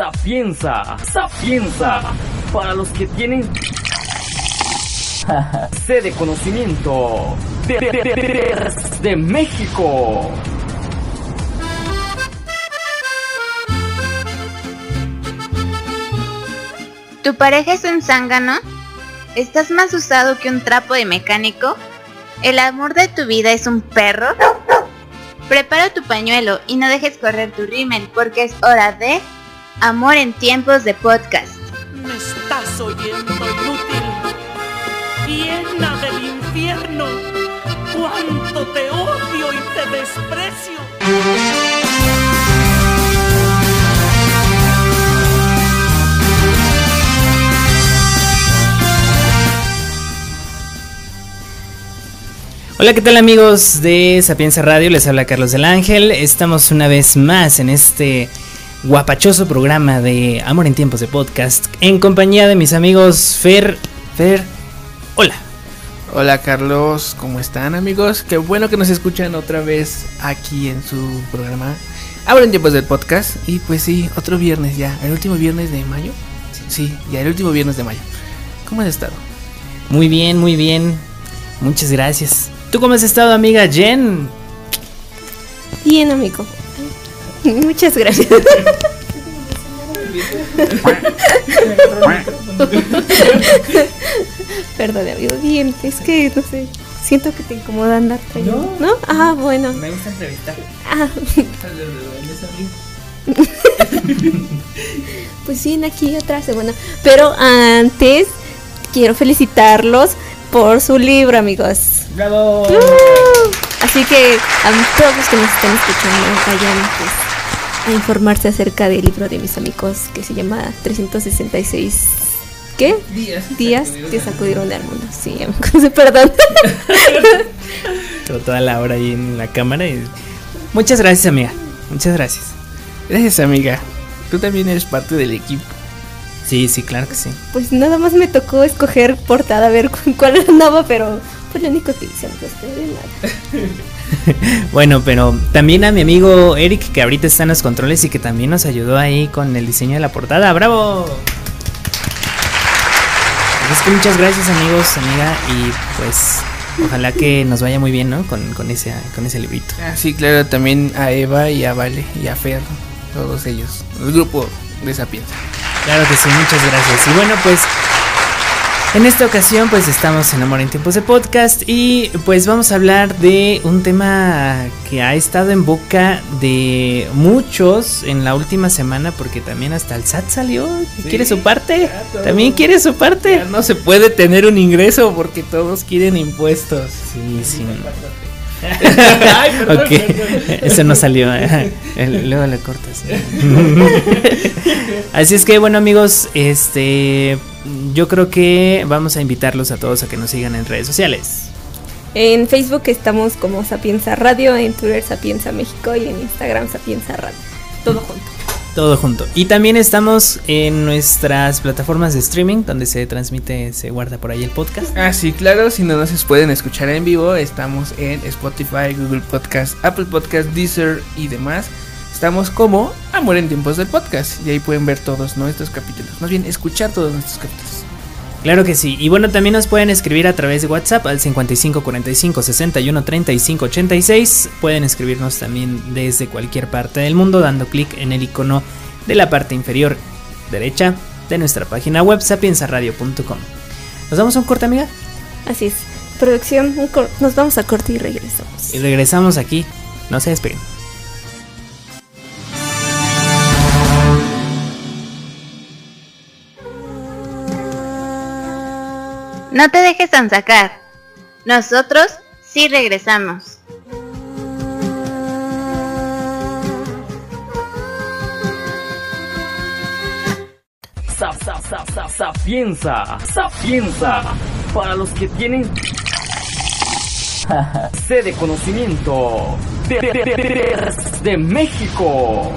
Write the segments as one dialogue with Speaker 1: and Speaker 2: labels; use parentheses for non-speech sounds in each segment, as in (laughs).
Speaker 1: Sapienza, Sapienza, para los que tienen (laughs) sede de conocimiento de, de, de, de México.
Speaker 2: ¿Tu pareja es un zángano? ¿Estás más usado que un trapo de mecánico? ¿El amor de tu vida es un perro? Prepara tu pañuelo y no dejes correr tu rímel porque es hora de Amor en tiempos de podcast.
Speaker 3: Me estás oyendo inútil, llena del infierno, cuánto te odio y te desprecio.
Speaker 4: Hola, ¿qué tal amigos de Sapienza Radio? Les habla Carlos del Ángel. Estamos una vez más en este guapachoso programa de Amor en Tiempos de Podcast en compañía de mis amigos Fer. Fer, hola.
Speaker 5: Hola Carlos, ¿cómo están amigos? Qué bueno que nos escuchan otra vez aquí en su programa Amor en Tiempos del Podcast. Y pues sí, otro viernes ya, el último viernes de mayo. Sí, ya el último viernes de mayo. ¿Cómo has estado?
Speaker 4: Muy bien, muy bien. Muchas gracias. ¿Tú cómo has estado, amiga Jen?
Speaker 6: Bien, amigo. (laughs) Muchas gracias. (laughs) Perdón, amigo. Bien, es que no sé. Siento que te incomoda andar trayendo. ¿No? Ah, bueno.
Speaker 4: Me gusta entrevistar.
Speaker 6: Ah. (laughs) pues sí, aquí otra semana. Pero antes quiero felicitarlos por su libro, amigos.
Speaker 4: ¡Bravo!
Speaker 6: Uh, así que a todos los que nos están escuchando, vayan pues, a informarse acerca del libro de mis amigos que se llama 366. ¿Qué?
Speaker 5: Días.
Speaker 6: Días que sacudieron al mundo. Sí, amigos, (laughs) perdón.
Speaker 4: Toda la hora ahí en la cámara. Y... Muchas gracias, amiga. Muchas gracias.
Speaker 5: Gracias, amiga. Tú también eres parte del equipo.
Speaker 4: Sí, sí, claro que sí.
Speaker 6: Pues nada más me tocó escoger portada, a ver cu- cuál andaba, pero fue lo único que hice, nada. (laughs) (laughs)
Speaker 4: Bueno, pero también a mi amigo Eric, que ahorita está en los controles y que también nos ayudó ahí con el diseño de la portada. ¡Bravo! Pues Es que muchas gracias, amigos, amiga, y pues ojalá que nos vaya muy bien, ¿no? Con, con, ese, con ese librito.
Speaker 5: Ah, sí, claro, también a Eva y a Vale y a Fer, todos ellos, el grupo de Sapienza.
Speaker 4: Claro que sí, muchas gracias. Y bueno, pues en esta ocasión pues estamos en Amor en Tiempos de Podcast y pues vamos a hablar de un tema que ha estado en boca de muchos en la última semana porque también hasta el SAT salió,
Speaker 5: Sí,
Speaker 4: quiere su parte, también quiere su parte.
Speaker 5: Ya no se puede tener un ingreso porque todos quieren impuestos.
Speaker 4: Sí, sí. (laughs)
Speaker 5: Ay, perdón,
Speaker 4: ok,
Speaker 5: perdón.
Speaker 4: eso no salió. ¿eh? Luego le cortas. (laughs) Así es que bueno amigos, este, yo creo que vamos a invitarlos a todos a que nos sigan en redes sociales.
Speaker 6: En Facebook estamos como Sapienza Radio, en Twitter Sapienza México y en Instagram Sapienza Radio. Todo junto.
Speaker 4: Todo junto. Y también estamos en nuestras plataformas de streaming donde se transmite, se guarda por ahí el podcast.
Speaker 5: Ah, sí, claro, si no nos pueden escuchar en vivo, estamos en Spotify, Google Podcast, Apple Podcast, Deezer y demás. Estamos como Amor en Tiempos del Podcast y ahí pueden ver todos nuestros capítulos. Más bien, escuchar todos nuestros capítulos.
Speaker 4: Claro que sí. Y bueno, también nos pueden escribir a través de WhatsApp al 55 45 61 35 86. Pueden escribirnos también desde cualquier parte del mundo dando clic en el icono de la parte inferior derecha de nuestra página web sapiensaradio.com. ¿Nos damos un corte, amiga?
Speaker 6: Así es. Producción, nos vamos a corte y regresamos.
Speaker 4: Y regresamos aquí. No se despeguen.
Speaker 2: No te dejes sacar. Nosotros sí regresamos.
Speaker 1: Sap, sap, sap, sap, sapienza, sapienza, para los que tienen (laughs) sede de conocimiento de- de- de México.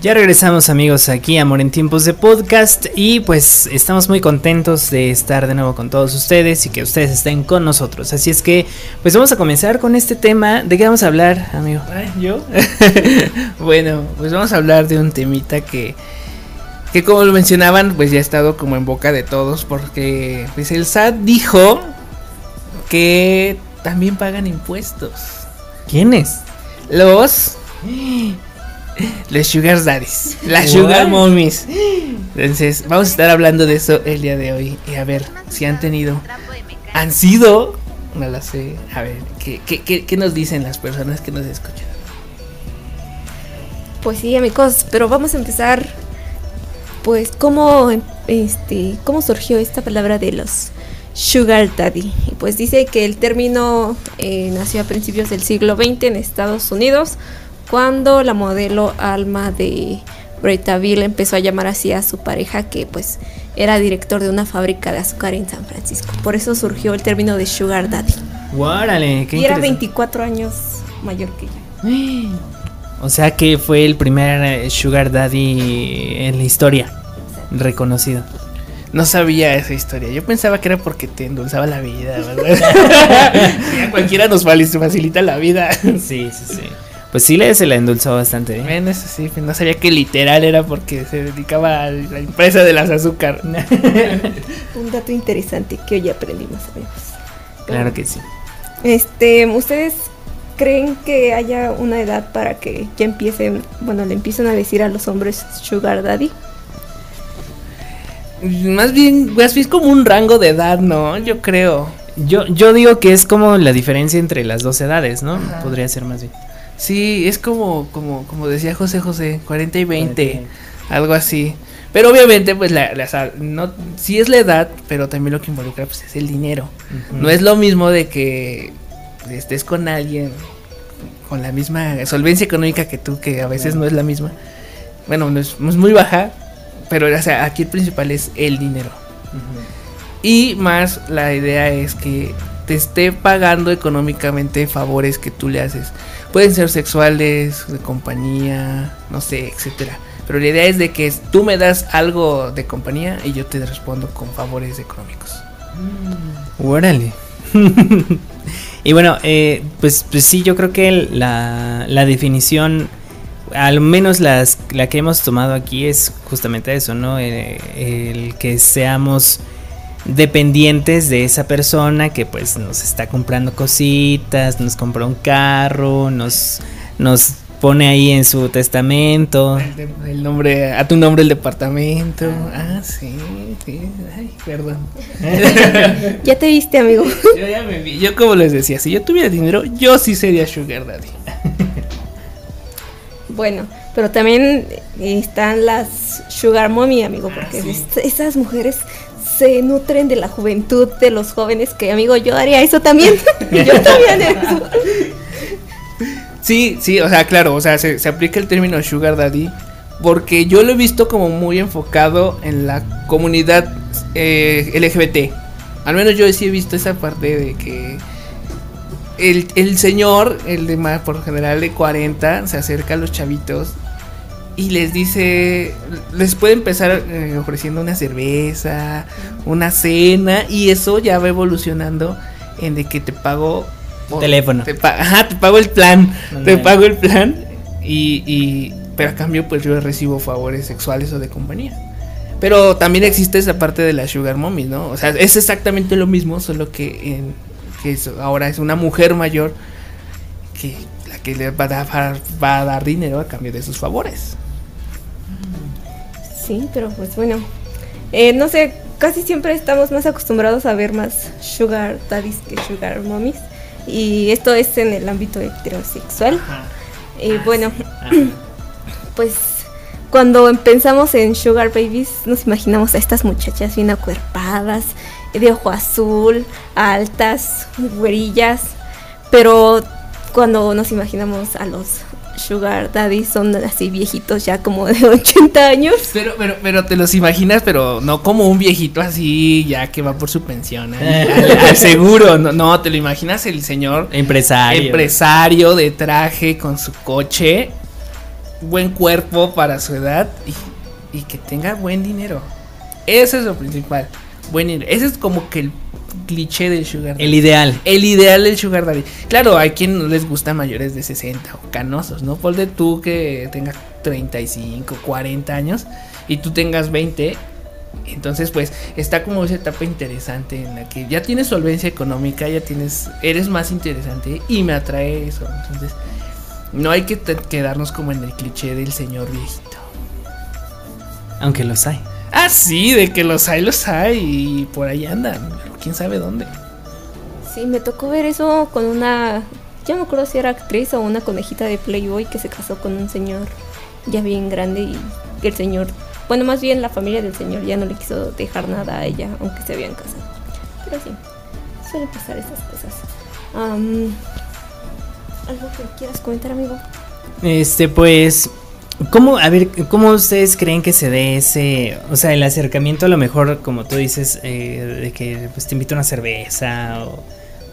Speaker 4: Ya regresamos amigos aquí a Amor en Tiempos de Podcast y pues estamos muy contentos de estar de nuevo con todos ustedes y que ustedes estén con nosotros. Así es que pues vamos a comenzar con este tema. ¿De qué vamos a hablar, amigo?
Speaker 5: ¿Yo? (laughs) bueno, pues vamos a hablar de un temita que, que como lo mencionaban, pues ya ha estado como en boca de todos porque pues el SAT dijo que también pagan impuestos.
Speaker 4: ¿Quiénes?
Speaker 5: Los... Los Sugar Daddies. Las
Speaker 4: What?
Speaker 5: Sugar Mommies. Entonces, vamos a estar hablando de eso el día de hoy. Y a ver si han tenido... Han sido... No lo sé. A ver, ¿qué, qué, qué, qué nos dicen las personas que nos escuchan?
Speaker 6: Pues sí, amigos, pero vamos a empezar. Pues, ¿cómo, este, ¿cómo surgió esta palabra de los Sugar Daddy? Y pues dice que el término eh, nació a principios del siglo XX en Estados Unidos, cuando la modelo Alma de Bretaville empezó a llamar así a su pareja, que pues era director de una fábrica de azúcar en San Francisco. Por eso surgió el término de Sugar Daddy.
Speaker 4: Guárale, qué
Speaker 6: y era
Speaker 4: interesante.
Speaker 6: 24 años mayor que ella. (gasps)
Speaker 4: O sea que fue el primer eh, Sugar Daddy en la historia reconocido.
Speaker 5: No sabía esa historia. Yo pensaba que era porque te endulzaba la vida, ¿verdad? (laughs) (laughs) A cualquiera nos facilita la vida.
Speaker 4: Sí, sí, sí. Pues sí le se la endulzó bastante. ¿eh?
Speaker 5: Bueno, eso sí, pues no sabía que literal era porque se dedicaba a la empresa de las azúcar. (laughs)
Speaker 6: Un dato interesante que hoy aprendimos, amigos.
Speaker 4: Claro que sí.
Speaker 6: Este, ¿ustedes creen que haya una edad para que ya empiecen, bueno, le empiecen a decir a los hombres sugar daddy?
Speaker 5: Más bien, más bien como un rango de edad, ¿no? Yo creo.
Speaker 4: Yo, yo digo que es como la diferencia entre las dos edades, ¿no? Podría ser más bien.
Speaker 5: Sí, es como, como, como decía José José, 40 y 20, algo así. Pero obviamente, pues, la, la- no, sí es la edad, pero también lo que involucra, pues, es el dinero. No es lo mismo de que estés con alguien con la misma solvencia económica que tú, que a veces no es la misma. Bueno, no es, no es muy baja, pero o sea, aquí el principal es el dinero. Y más la idea es que te esté pagando económicamente favores que tú le haces. Pueden ser sexuales, de compañía, no sé, etcétera. Pero la idea es de que tú me das algo de compañía y yo te respondo con favores económicos.
Speaker 4: Órale. (laughs) y bueno, eh, pues, pues sí, yo creo que la, definición, al menos la que hemos tomado aquí es justamente eso, ¿no? Eh, el que seamos dependientes de esa persona que pues nos está comprando cositas, nos compra un carro, nos, nos pone ahí en su testamento.
Speaker 5: El, de- el nombre, a tu nombre el departamento. Ah, sí, sí. Ay, perdón. (laughs)
Speaker 6: Ya te viste, amigo. (laughs)
Speaker 5: Yo ya me vi. Yo como les decía, si yo tuviera dinero, yo sí sería Sugar Daddy. (laughs)
Speaker 6: bueno, pero también están las sugar mommy, amigo, porque
Speaker 5: sí.
Speaker 6: es- esas mujeres se nutren de la juventud de los jóvenes, que amigo, yo haría eso también. (laughs) yo también eso.
Speaker 5: Sí, sí, o sea, claro, o sea, se, se aplica el término Sugar Daddy porque yo lo he visto como muy enfocado en la comunidad eh, LGBT. Al menos yo sí he visto esa parte de que el, el señor, el de más por general de 40, se acerca a los chavitos y les dice, les puede empezar eh, ofreciendo una cerveza, una cena y eso ya va evolucionando en de que te pago
Speaker 4: Teléfono.
Speaker 5: Te pa- ajá, te pago el plan, te pago el plan y, y pero a cambio pues yo recibo favores sexuales o de compañía. Pero también existe esa parte de la sugar mommy, ¿no? O sea, es exactamente lo mismo, solo que en que es- ahora es una mujer mayor que la que le va a dar, va a dar dinero a cambio de sus favores.
Speaker 6: Sí, pero pues bueno. Eh, no sé, casi siempre estamos más acostumbrados a ver más sugar daddies que sugar mommies. Y esto es en el ámbito heterosexual. Y bueno, (clears throat) pues cuando pensamos en sugar babies, nos imaginamos a estas muchachas bien acuerpadas, de ojo azul, altas, güerillas. Pero cuando nos imaginamos a los sugar daddies, son así viejitos ya como de (laughs) 80 años.
Speaker 5: Pero, pero, pero te los imaginas, pero no como un viejito así, ya que va por su pensión, (laughs) al seguro. No, no, te lo imaginas el señor
Speaker 4: Empresario.
Speaker 5: empresario de traje con su coche buen cuerpo para su edad y, y que tenga buen dinero. Eso es lo principal. Buen dinero. Ese es como que el cliché del sugar daddy.
Speaker 4: El ideal.
Speaker 5: El ideal del sugar daddy. Claro, hay quien no les gusta mayores de 60 o canosos, ¿no? Ponle tú que tengas 35, 40 años y tú tengas 20. Entonces, pues, está como esa etapa interesante en la que ya tienes solvencia económica, ya tienes, eres más interesante y me atrae eso. Entonces, no hay que quedarnos como en el cliché del señor viejito.
Speaker 4: Aunque los hay.
Speaker 5: Ah, sí, de que los hay, los hay y por ahí andan, quién sabe dónde.
Speaker 6: Sí, me tocó ver eso con una. Ya no me acuerdo si era actriz o una conejita de Playboy que se casó con un señor ya bien grande y el señor. Bueno, más bien la familia del señor ya no le quiso dejar nada a ella, aunque se habían casado. Pero sí, suelen pasar esas cosas. Am, ¿Algo que quieras comentar, amigo?
Speaker 4: Este, pues, ¿cómo, a ver, cómo ustedes creen que se dé ese, o sea, el acercamiento a lo mejor, como tú dices, eh, de que pues te invito a una cerveza o,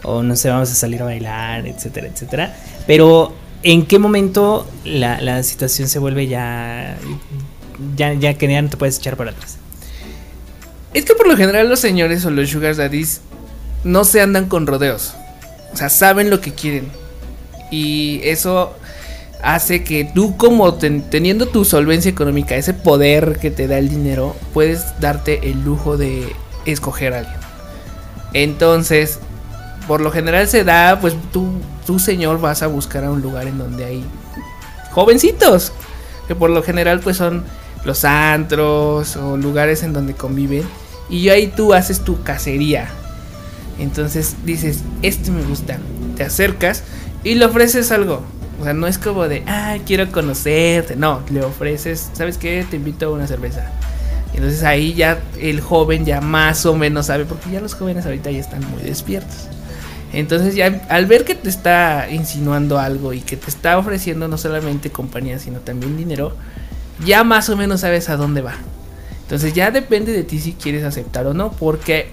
Speaker 4: o no sé, vamos a salir a bailar, etcétera, etcétera. Pero, ¿en qué momento la, situación se vuelve ya, ya, ya que ya no te puedes echar para atrás?
Speaker 5: Es que por lo general los señores o los sugar daddies no se andan con rodeos. O sea, saben lo que quieren. Y eso hace que tú como ten- teniendo tu solvencia económica, ese poder que te da el dinero, puedes darte el lujo de escoger a alguien. Entonces, por lo general se da, pues tú, tú señor vas a buscar a un lugar en donde hay jovencitos, que por lo general pues son los antros o lugares en donde conviven. Y ahí tú haces tu cacería. Entonces dices, este me gusta. Te acercas y le ofreces algo. O sea, no es como de, ah, quiero conocerte. No, le ofreces, ¿sabes qué? Te invito a una cerveza. Entonces ahí ya el joven ya más o menos sabe, porque ya los jóvenes ahorita ya están muy despiertos. Entonces ya al ver que te está insinuando algo y que te está ofreciendo no solamente compañía, sino también dinero, ya más o menos sabes a dónde va. Entonces ya depende de ti si quieres aceptar o no, porque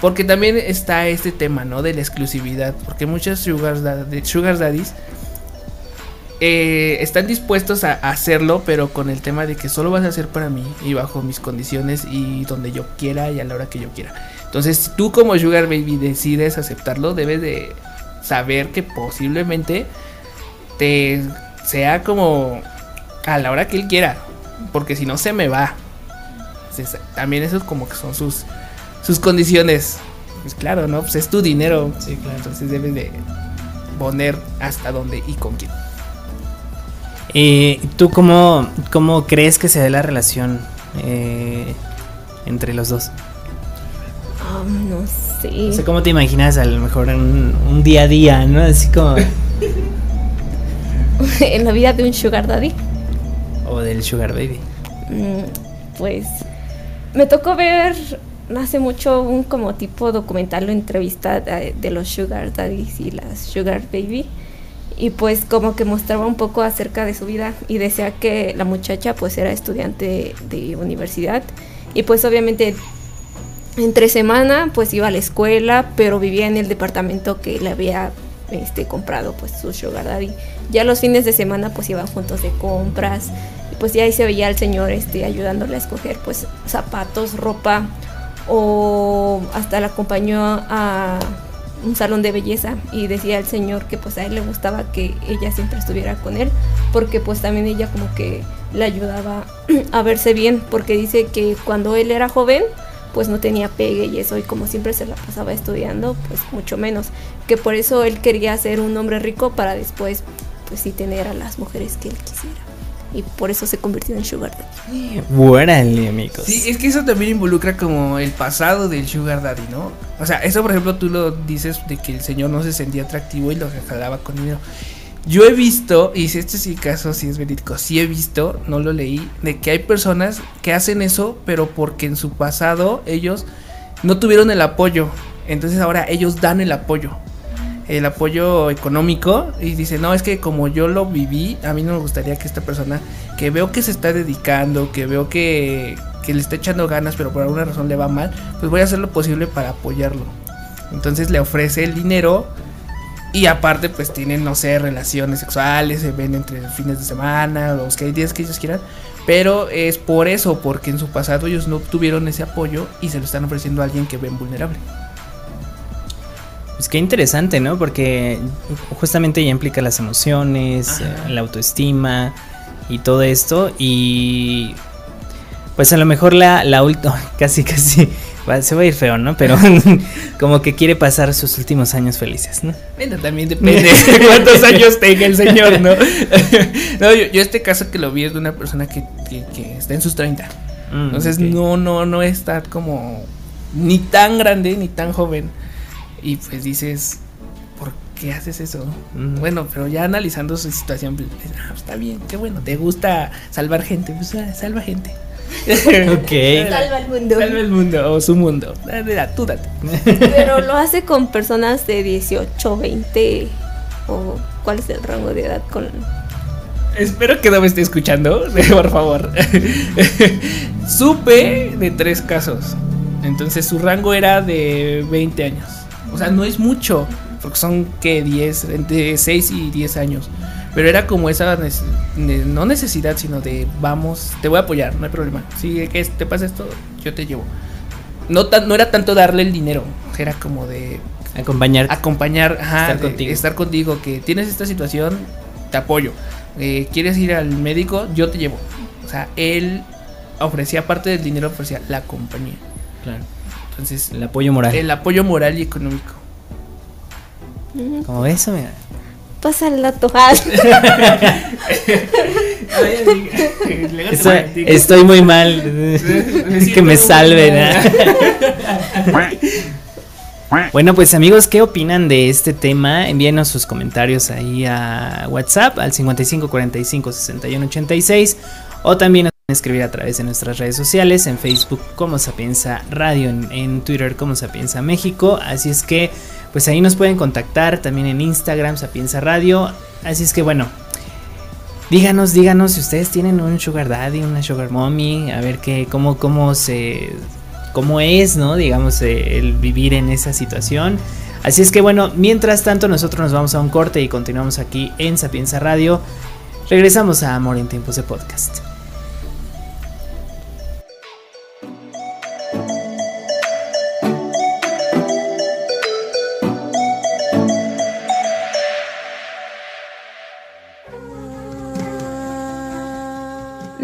Speaker 5: porque también está este tema, ¿no? De la exclusividad, porque muchos sugar, daddy- sugar daddies eh, están dispuestos a hacerlo, pero con el tema de que solo vas a hacer para mí y bajo mis condiciones y donde yo quiera y a la hora que yo quiera. Entonces, si tú como Sugar Baby decides aceptarlo, debes de saber que posiblemente te sea como a la hora que él quiera, porque si no se me va. Entonces, también eso es como que son sus sus condiciones. Pues claro, ¿no? Pues es tu dinero.
Speaker 4: Sí, claro.
Speaker 5: Entonces debes de poner hasta dónde y con quién.
Speaker 4: Eh, ¿Tú cómo, cómo crees que se dé la relación eh, entre los dos?
Speaker 6: No sé.
Speaker 4: O sea, ¿cómo te imaginas a lo mejor un, un día a día, ¿no? Así como... (laughs)
Speaker 6: en la vida de un sugar daddy.
Speaker 4: o del Sugar Baby.
Speaker 6: Mm, Pues me tocó ver hace mucho un como tipo documental o entrevista de, de los sugar daddies y las sugar baby y pues como que mostraba un poco acerca de su vida y decía que la muchacha pues era estudiante de universidad y pues obviamente entre semana pues iba a la escuela pero vivía en el departamento que le había este comprado pues su sugar daddy. Ya los fines de semana pues iban juntos de compras y pues ya ahí se veía al señor este ayudándole a escoger pues zapatos ropa o hasta la acompañó a un salón de belleza y decía el señor que pues a él le gustaba que ella siempre estuviera con él porque pues también ella como que le ayudaba (clears throat) a verse bien porque dice que cuando él era joven pues no tenía pegue y eso y como siempre se la pasaba estudiando pues mucho menos que por eso él quería ser un hombre rico para después pues sí tener a las mujeres que él quisiera y por eso se convirtió en sugar daddy.
Speaker 4: Órale, amigos.
Speaker 5: Sí, es que eso también involucra como el pasado del Sugar Daddy, ¿no? O sea, eso por ejemplo tú lo dices de que el señor no se sentía atractivo y lo jalaba con dinero. Yo he visto, y si este sí caso, si es verídico, sí he visto, no lo leí, de que hay personas que hacen eso, pero porque en su pasado ellos no tuvieron el apoyo. Entonces ahora ellos dan el apoyo. El apoyo económico. Y dicen, no, es que como yo lo viví, a mí no me gustaría que esta persona, que veo que se está dedicando, que veo que, que le está echando ganas, pero por alguna razón le va mal, pues voy a hacer lo posible para apoyarlo. Entonces le ofrece el dinero Y aparte, pues tienen, no sé, relaciones sexuales, se ven entre fines de semana, los que hay días que ellos quieran. Pero es por eso, porque en su pasado ellos no tuvieron ese apoyo y se lo están ofreciendo a alguien que ven vulnerable.
Speaker 4: Pues qué interesante, ¿no? Porque justamente ya implica las emociones,
Speaker 5: Ajá.
Speaker 4: eh, la autoestima y todo esto. Y pues a lo mejor la, la última, (laughs) casi, casi, va- se va a ir feo, ¿no? Pero (laughs) como que quiere pasar sus últimos años felices, ¿no?
Speaker 5: Bueno, también depende (laughs) de cuántos años tenga el señor, ¿no? no, yo, yo este caso que lo vi es de una persona que, que- que está en sus 30.
Speaker 4: Mm,
Speaker 5: Entonces no, no, no está como ni tan grande ni tan joven. Y pues dices, ¿por qué haces eso?
Speaker 4: Mm.
Speaker 5: Bueno, pero ya analizando su situación, pues, ah, está bien, qué bueno, te gusta salvar gente, pues ah, salva gente. (laughs)
Speaker 4: Ok.
Speaker 6: Salva el mundo.
Speaker 5: Salva el mundo o su mundo. Dale, da, tú date. (laughs)
Speaker 6: Pero lo hace con personas de 18, 20 o cuál es el rango de edad con
Speaker 5: Espero que no me esté escuchando, (laughs) por favor. Supe de tres casos. Entonces su rango era de 20 años. O sea, no es mucho, porque son que 10, entre 6 y 10 años. Pero era como esa, no necesidad, sino de vamos, te voy a apoyar, no hay problema. Si que te pasa esto, yo te llevo. No, tan, no era tanto darle el dinero, era como de
Speaker 4: Acompañar.
Speaker 5: acompañar, ajá,
Speaker 4: Estar
Speaker 5: de-
Speaker 4: contigo.
Speaker 5: estar contigo, que tienes esta situación, te apoyo. Eh, ¿Quieres ir al médico? Yo te llevo. O sea, él ofrecía parte del dinero, ofrecía la compañía.
Speaker 4: Claro.
Speaker 5: Entonces,
Speaker 4: El apoyo moral.
Speaker 5: el apoyo moral y económico.
Speaker 4: Como ves, mira.
Speaker 6: pasa el dato. (laughs) Ah, (laughs)
Speaker 4: Estoy, estoy muy mal. (laughs) que me salven. ¿eh? Bueno, pues amigos, ¿qué opinan de este tema? Envíenos sus comentarios ahí a WhatsApp al 55 45 61 86 o también escribir a través de nuestras redes sociales en Facebook como Sapienza Radio, en, Twitter como Sapienza México. Así es que, pues ahí nos pueden contactar también en Instagram Sapienza Radio. Así es que bueno, Díganos, díganos si ustedes tienen un sugar daddy, una sugar mommy, a ver qué, cómo, cómo se, cómo es, ¿no? Digamos, eh, el vivir en esa situación. Así es que bueno, mientras tanto nosotros nos vamos a un corte y continuamos aquí en Sapienza Radio. Regresamos a Amor en tiempos de podcast.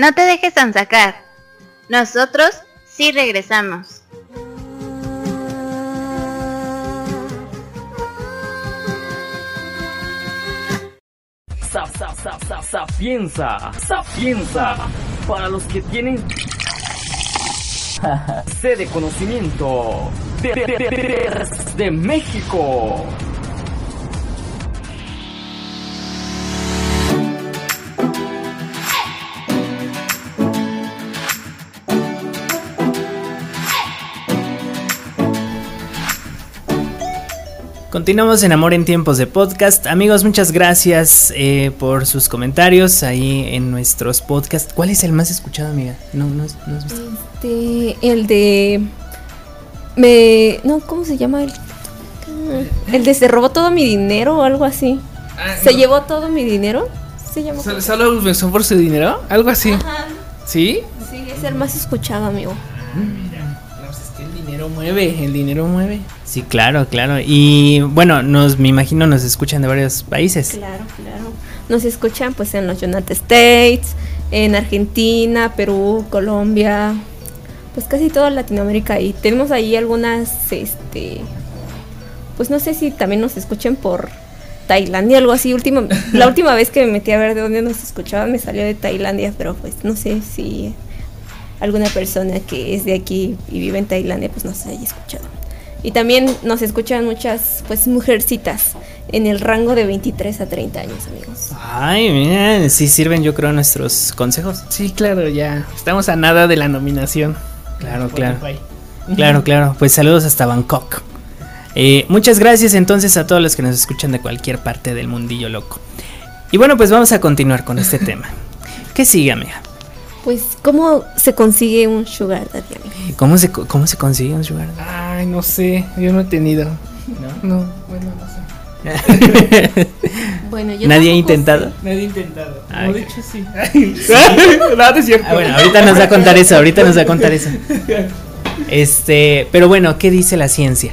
Speaker 2: No te dejes sacar. Nosotros sí regresamos.
Speaker 1: Para los que tienen (laughs) sed de conocimiento de- de- de México.
Speaker 4: Continuamos en Amor en tiempos de podcast. Amigos, muchas gracias eh, por sus comentarios ahí en nuestros podcasts. ¿Cuál es el más escuchado, amiga? No, no, no has visto.
Speaker 6: Este, el de. Me. No, ¿cómo se llama? El, el de se robó todo mi dinero o algo así. ¿Se llevó todo mi dinero? ¿Se llama?
Speaker 5: ¿Solo, solo por su dinero? Algo así.
Speaker 6: Ajá.
Speaker 5: ¿Sí?
Speaker 6: Sí, es el más escuchado, amigo.
Speaker 5: Mira, dinero mueve, el dinero mueve.
Speaker 4: Sí, claro, claro. Y bueno, nos, me imagino nos escuchan de varios países.
Speaker 6: Claro, claro. Nos escuchan pues en los United States, en Argentina, Perú, Colombia, pues casi toda Latinoamérica y tenemos ahí algunas, este, pues no sé si también nos escuchen por Tailandia, algo así. Última, la (laughs) última vez que me metí a ver de dónde nos escuchaban me salió de Tailandia, pero pues no sé si alguna persona que es de aquí y vive en Tailandia pues nos haya escuchado. Y también nos escuchan muchas pues mujercitas en el rango de 23 a 30 años, amigos.
Speaker 4: Ay, mira, sí sirven yo creo nuestros consejos.
Speaker 5: Sí, claro, ya. Estamos a nada de la nominación.
Speaker 4: Claro, claro. Claro, claro. Pues saludos hasta Bangkok. Eh, muchas gracias entonces a todos los que nos escuchan de cualquier parte del mundillo loco. Y bueno, pues vamos a continuar con este (laughs) tema. ¿Qué sigue, amiga?
Speaker 6: Pues, ¿cómo se consigue un sugar daddy, amigo?
Speaker 4: ¿Cómo se, cómo se consigue un sugar?
Speaker 5: Ay, no sé, yo no he tenido.
Speaker 4: ¿No?
Speaker 5: No, bueno, no sé. (laughs)
Speaker 6: Bueno, yo
Speaker 4: ¿Nadie ha intentado?
Speaker 5: Nadie ha intentado.
Speaker 4: Ay,
Speaker 5: No, de hecho (laughs) (laughs) sí. no, no es cierto.
Speaker 4: Ah, bueno, ahorita nos va a contar eso, ahorita nos va a contar eso. Este, pero bueno, ¿qué dice la ciencia?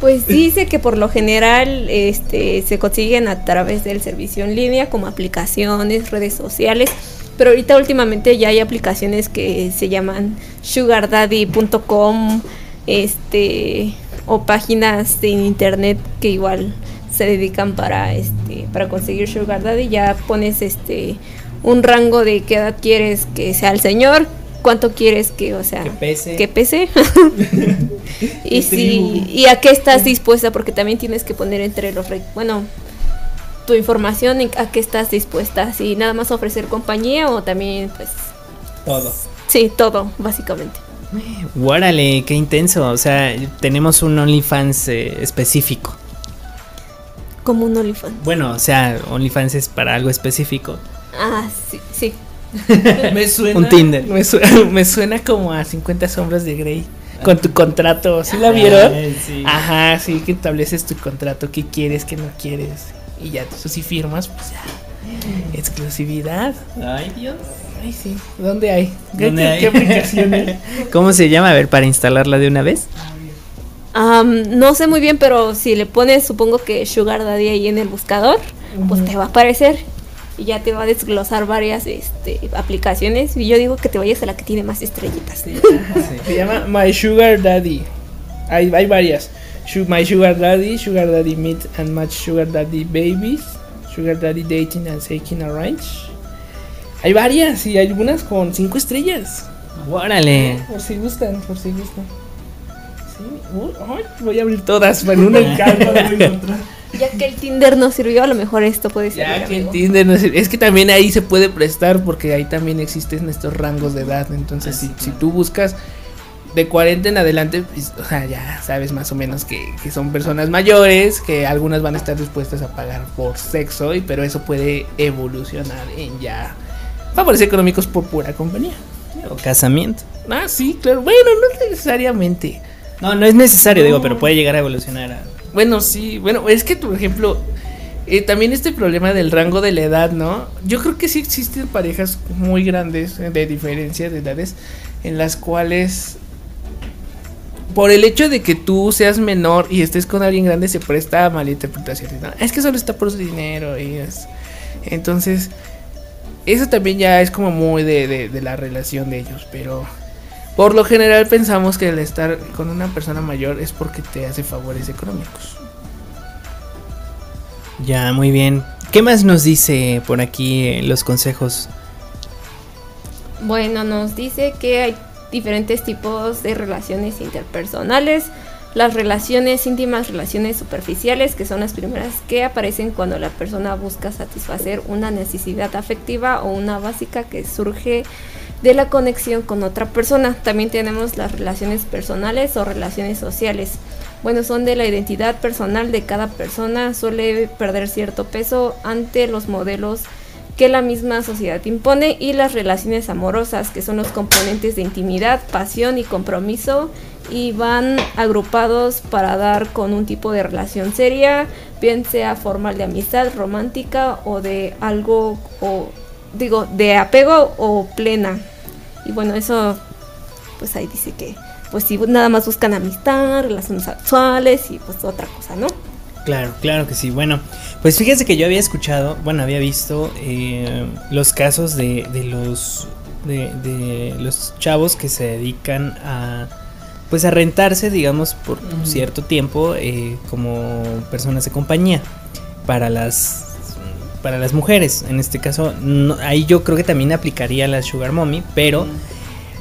Speaker 6: Pues dice que por lo general este, se consiguen a través del servicio en línea como aplicaciones, redes sociales, pero ahorita últimamente ya hay aplicaciones que se llaman sugardaddy.com este, o páginas de internet que igual se dedican para, este, para conseguir sugar daddy. Ya pones este, un rango de qué edad quieres que sea el señor, cuánto quieres que, o sea,
Speaker 4: Que pese.
Speaker 6: que pese. (laughs) (laughs) y si y a qué estás dispuesta porque también tienes que poner entre los bueno tu información a qué estás dispuesta si nada más ofrecer compañía o también pues
Speaker 4: Todo.
Speaker 6: sí todo básicamente
Speaker 4: Guárale, qué intenso. O sea, tenemos un OnlyFans eh, específico.
Speaker 6: como un OnlyFans
Speaker 4: Bueno, o sea, OnlyFans es para algo específico.
Speaker 6: ah sí sí (laughs)
Speaker 5: Me suena.
Speaker 4: Un Tinder.
Speaker 5: Me suena, (laughs) me suena como a 50 sombras de Grey. Con tu contrato, ¿sí la vieron?
Speaker 4: Ay, sí.
Speaker 5: Ajá, sí, que estableces tu contrato, qué quieres, qué no quieres. Y ya tú si firmas, pues ya. Exclusividad.
Speaker 4: Ay, Dios.
Speaker 5: Ay, sí. ¿Dónde hay? ¿Qué,
Speaker 4: ¿Dónde
Speaker 5: qué-
Speaker 4: hay?
Speaker 5: qué aplicaciones? (laughs)
Speaker 4: ¿Cómo se llama? A ver, para instalarla de una vez.
Speaker 6: Am, no sé muy bien pero si le pones supongo que sugar daddy ahí en el buscador pues te va a aparecer y ya te va a desglosar varias este, aplicaciones y yo digo que te vayas a la que tiene más estrellitas (laughs)
Speaker 5: Se llama My Sugar Daddy. Hay, hay varias. My Sugar Daddy, Sugar Daddy Meet and Match Sugar Daddy Babies, Sugar Daddy Dating and Seeking Arrange. Hay varias y hay algunas con cinco estrellas.
Speaker 4: Guárale.
Speaker 5: Por si gustan, por si gustan. Sí, ay, voy a abrir todas, para una en.
Speaker 6: Ya que el Tinder no sirvió, a lo mejor esto puede ser.
Speaker 5: Ya que el Tinder no es, es que también ahí se puede prestar porque ahí también existen estos rangos de edad. Entonces, si, si tú buscas de 40 en adelante, pues, o sea, ya sabes más o menos que, que son personas mayores, que algunas van a estar dispuestas a pagar por sexo, y, pero eso puede evolucionar en ya favores económicos por pura compañía.
Speaker 4: O casamiento.
Speaker 5: Ah, sí, claro. Bueno, no necesariamente.
Speaker 4: No, no es necesario, digo, pero puede llegar a evolucionar a.
Speaker 5: Bueno, sí, bueno, es que por ejemplo, eh, también este problema del rango de la edad, ¿no? Yo creo que sí existen parejas muy grandes eh, de diferencia de edades en las cuales por el hecho de que tú seas menor y estés con alguien grande se presta a malinterpretaciones, ¿no? Es que solo está por su dinero y es... Entonces, eso también ya es como muy de, de, de la relación de ellos, pero por lo general pensamos que el estar con una persona mayor es porque te hace favores económicos.
Speaker 4: Ya, muy bien. ¿Qué más nos dice por aquí eh, los consejos?
Speaker 6: Bueno, nos dice que hay diferentes tipos de relaciones interpersonales. Las relaciones íntimas, relaciones superficiales, que son las primeras que aparecen cuando la persona busca satisfacer una necesidad afectiva o una básica que surge de la conexión con otra persona. También tenemos las relaciones personales o relaciones sociales. Bueno, son de la identidad personal de cada persona, suele perder cierto peso ante los modelos que la misma sociedad impone y las relaciones amorosas, que son los componentes de intimidad, pasión y compromiso y van agrupados para dar con un tipo de relación seria, bien sea formal de amistad, romántica o de algo o digo, de apego o plena. Y bueno, eso pues ahí dice que pues si nada más buscan amistad, relaciones sexuales y pues otra cosa, ¿no?
Speaker 4: Claro, claro que sí. Bueno, pues fíjese que yo había escuchado, bueno, había visto eh, los casos de, de los de, de los chavos que se dedican a pues a rentarse, digamos, por cierto tiempo eh, como personas de compañía para las para las mujeres. En este caso, no- ahí yo creo que también aplicaría la sugar mommy, pero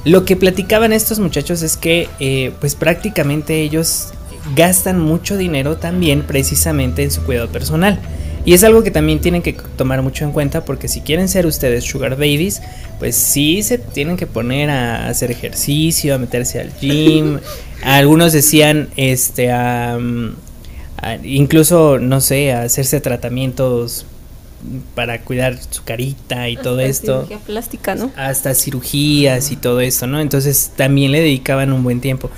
Speaker 4: lo que platicaban estos muchachos es que eh, pues prácticamente ellos gastan mucho dinero también precisamente en su cuidado personal. Y es algo que también tienen que tomar mucho en cuenta porque si quieren ser ustedes sugar babies, pues sí se tienen que poner a hacer ejercicio, a meterse al gym. (laughs) Algunos decían, este, a, a- incluso, no sé, a hacerse tratamientos para cuidar su carita y todo esto.
Speaker 6: cirugía plástica, ¿no?
Speaker 4: Hasta cirugías y todo esto, ¿no? Entonces también le dedicaban un buen tiempo.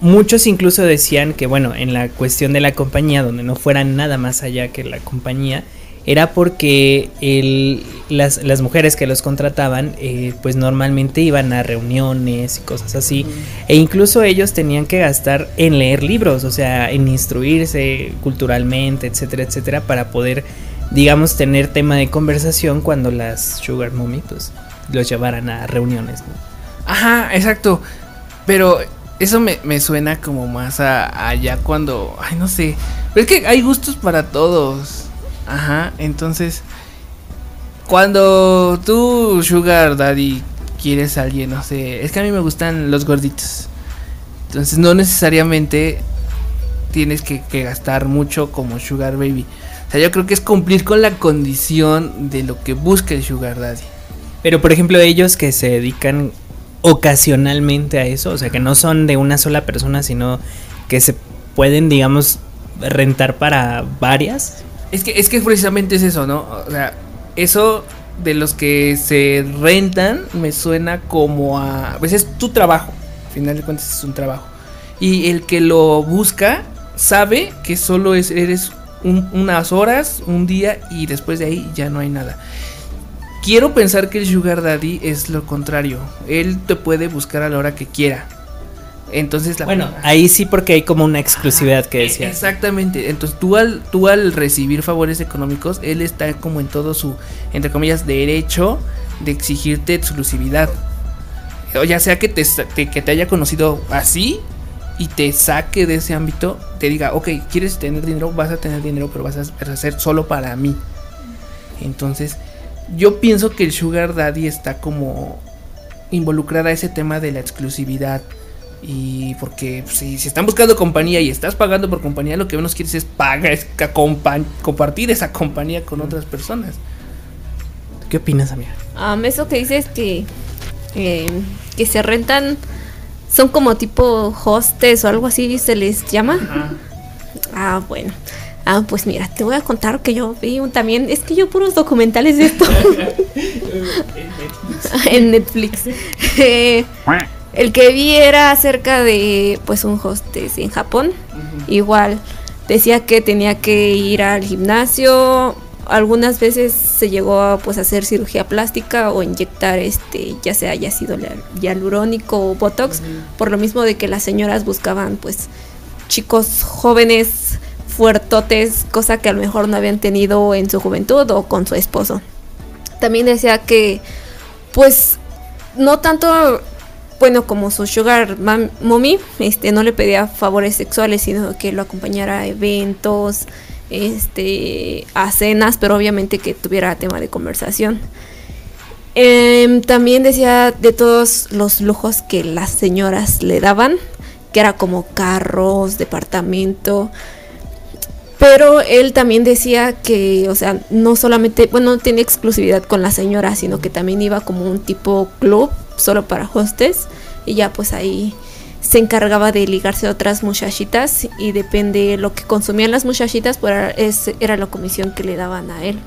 Speaker 4: Muchos incluso decían que, bueno, en la cuestión de la compañía, donde no fuera nada más allá que la compañía, era porque el, las, las mujeres que los contrataban, eh, pues normalmente iban a reuniones y cosas así, e incluso ellos tenían que gastar en leer libros, o sea, en instruirse culturalmente, etcétera, etcétera, para poder, digamos, tener tema de conversación cuando las Sugar Mommy, pues, los llevaran a reuniones. ¿no?
Speaker 5: Ajá, exacto. Pero eso me, me suena como más a, allá cuando. Ay, no sé. Pero es que hay gustos para todos. Ajá, entonces. Cuando tú, Sugar Daddy, quieres a alguien, no sé. Es que a mí me gustan los gorditos. Entonces, no necesariamente tienes que, que gastar mucho como Sugar Baby. O sea, yo creo que es cumplir con la condición de lo que busca el Sugar Daddy.
Speaker 4: Pero por ejemplo ellos que se dedican ocasionalmente a eso, o sea que no son de una sola persona, sino que se pueden, digamos, rentar para varias.
Speaker 5: Es que, es que precisamente es eso, ¿no? O sea, eso de los que se rentan me suena como a... Pues es tu trabajo, al final de cuentas es un trabajo. Y el que lo busca sabe que solo es, eres un- unas horas, un día y después de ahí ya no hay nada. Quiero pensar que el Sugar Daddy es lo contrario. Él te puede buscar a la hora que quiera. Entonces la
Speaker 4: Bueno, ahí sí porque hay como una exclusividad que decía.
Speaker 5: Exactamente. Entonces tú al, tú al recibir favores económicos, él está como en todo su, entre comillas, derecho de exigirte exclusividad. O ya sea que te, te- que te haya conocido así y te saque de ese ámbito, te diga, ok, quieres tener dinero, vas a tener dinero, pero vas a, vas a hacer solo para mí. Entonces, yo pienso que el Sugar Daddy está como involucrada a ese tema de la exclusividad. Y porque pues, si, si están buscando compañía y estás pagando por compañía, lo que menos quieres es pagar, es compartir esa compañía con otras personas.
Speaker 4: ¿Qué opinas, amiga?
Speaker 6: Am, eso que dices que, eh, que se rentan son como tipo hostes o algo así se les llama. Ah, bueno. Ah, pues mira, te voy a contar que yo vi un, también, es que yo puros documentales de esto (laughs) (laughs) en Netflix. Eh, el que vi era acerca de pues un hostes en Japón. Igual decía que tenía que ir al gimnasio. Algunas veces se llegó a pues hacer cirugía plástica o inyectar este ya sea ácido hialurónico o botox por lo mismo de que las señoras buscaban pues chicos jóvenes fuertotes, cosa que a lo mejor no habían tenido en su juventud o con su esposo. También decía que pues no tanto bueno como su sugar mommy este no le pedía favores sexuales sino que lo acompañara a eventos este a cenas pero obviamente que tuviera tema de conversación. Em, también decía de todos los lujos que las señoras le daban que era como carros departamento pero él también decía que, o sea, no solamente, bueno, no tiene exclusividad con la señora, sino que también iba como un tipo club solo para hostes y ya pues ahí se encargaba de ligarse a otras muchachitas y depende lo que consumían las muchachitas, pues era, la comisión que le daban a él.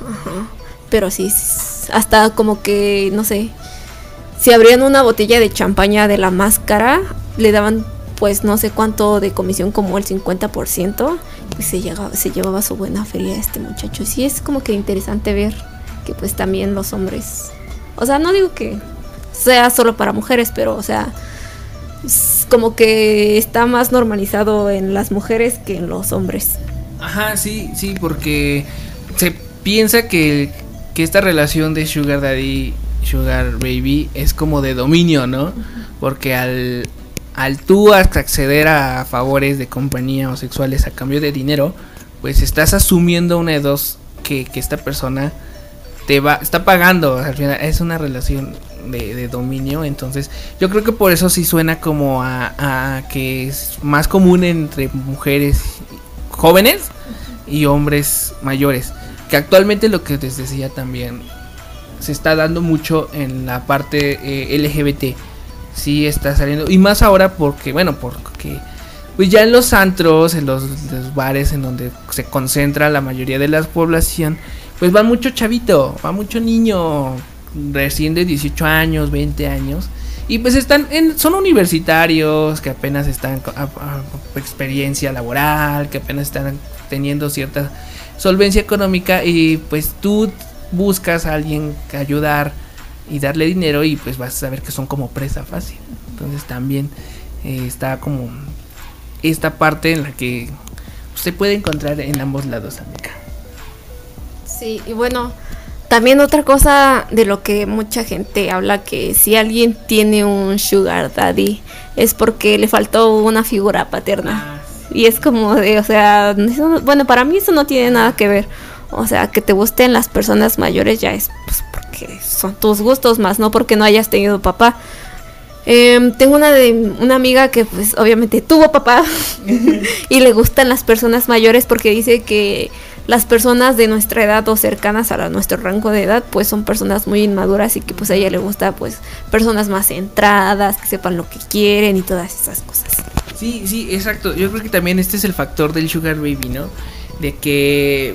Speaker 6: Ajá. Pero sí, hasta como que, no sé, si abrían una botella de champaña de la máscara, le daban pues no sé cuánto de comisión, como el 50%, y se, llegaba, se llevaba su buena feria este muchacho. Sí, es como que interesante ver que pues también los hombres, o sea, no digo que sea solo para mujeres, pero o sea, como que está más normalizado en las mujeres que en los hombres.
Speaker 5: Ajá, sí, sí, porque se piensa que, que esta relación de Sugar Daddy, Sugar Baby es como de dominio, ¿no? Porque al, al tú hasta acceder a favores de compañía o sexuales a cambio de dinero, pues estás asumiendo una de dos que, que esta persona te va, está pagando, al final es una relación de, de dominio, entonces yo creo que por eso sí suena como a, que es más común entre mujeres jóvenes y hombres mayores, que actualmente lo que les decía también se está dando mucho en la parte eh, LGBT, sí está saliendo y más ahora porque bueno porque pues ya en los antros, en los bares en donde se concentra la mayoría de la población, pues va mucho chavito, va mucho niño recién de 18 años, 20 años. Y pues están en, son universitarios que apenas están con experiencia laboral, que apenas están teniendo cierta solvencia económica y pues tú buscas a alguien que ayudar y darle dinero y pues vas a saber que son como presa fácil. Entonces también eh, está como esta parte en la que se puede encontrar en ambos lados, amiga.
Speaker 6: Sí, y bueno, también otra cosa de lo que mucha gente habla que si alguien tiene un sugar daddy es porque le faltó una figura paterna. Y es como de, o sea, eso bueno, para mí eso no tiene nada que ver. O sea, que te gusten las personas mayores ya es pues, porque son tus gustos más, no porque no hayas tenido papá. Em, tengo una de una amiga que pues obviamente tuvo papá (laughs) y le gustan las personas mayores porque dice que las personas de nuestra edad o cercanas a nuestro rango de edad pues son personas muy inmaduras y que pues a ella le gusta pues personas más centradas, que sepan lo que quieren y todas esas cosas.
Speaker 5: Sí, sí, exacto. Yo creo que también este es el factor del sugar baby, ¿no? De que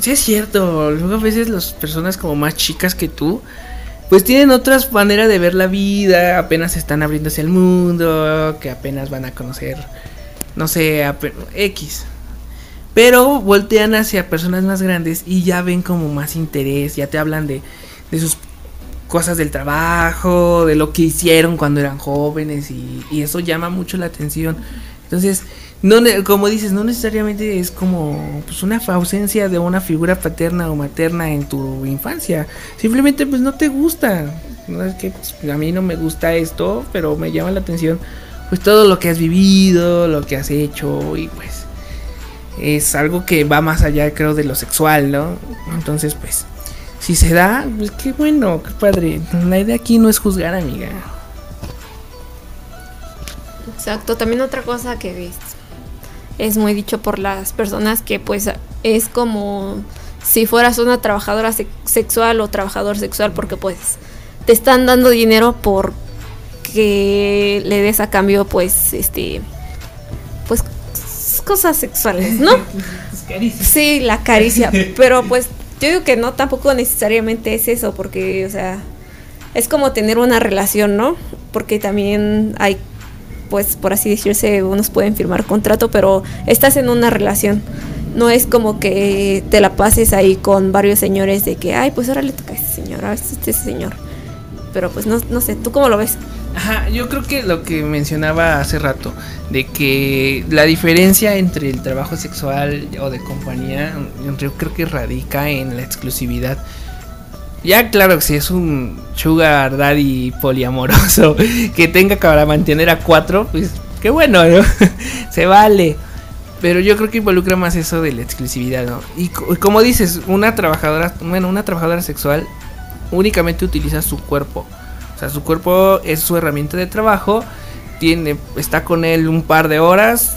Speaker 5: sí es cierto. Luego a veces las personas como más chicas que tú, pues tienen otras maneras de ver la vida, apenas están abriéndose al mundo, que apenas van a conocer, no sé, X. Pero voltean hacia personas más grandes y ya ven como más interés, ya te hablan de, de sus cosas del trabajo, de lo que hicieron cuando eran jóvenes y, eso llama mucho la atención. Entonces, no, como dices, no necesariamente es como pues, una ausencia de una figura paterna o materna en tu infancia. Simplemente pues no te gusta. No es que pues, a mí no me gusta esto, pero me llama la atención pues todo lo que has vivido, lo que has hecho y pues es algo que va más allá creo de lo sexual, ¿no? Entonces pues si se da, pues qué bueno, qué padre. La idea aquí no es juzgar, amiga.
Speaker 6: Exacto, también otra cosa que es, es muy dicho por las personas que pues es como si fueras una trabajadora se- sexual o trabajador sexual porque pues te están dando dinero por que le des a cambio pues este pues cosas sexuales, (laughs) ¿no? Sí, la caricia, (laughs) pero pues yo digo que no tampoco necesariamente es eso porque o sea, es como tener una relación, ¿no? Porque también hay pues por así decirse, unos pueden firmar contrato, pero estás en una relación. No es como que te la pases ahí con varios señores de que, ay, pues ahora le toca a ese señor, a este señor. Pero pues no, no sé, ¿tú cómo lo ves?
Speaker 5: Ajá, yo creo que lo que mencionaba hace rato, de que la diferencia entre el trabajo sexual o de compañía, yo creo que radica en la exclusividad. Ya claro que si es un sugar daddy poliamoroso (laughs) que tenga para mantener a cuatro, pues qué bueno, ¿no? (laughs) Se vale. Pero yo creo que involucra más eso de la exclusividad, ¿no? Y co- como dices, una trabajadora, bueno, una trabajadora sexual únicamente utiliza su cuerpo. O sea, su cuerpo es su herramienta de trabajo. Tiene, está con él un par de horas,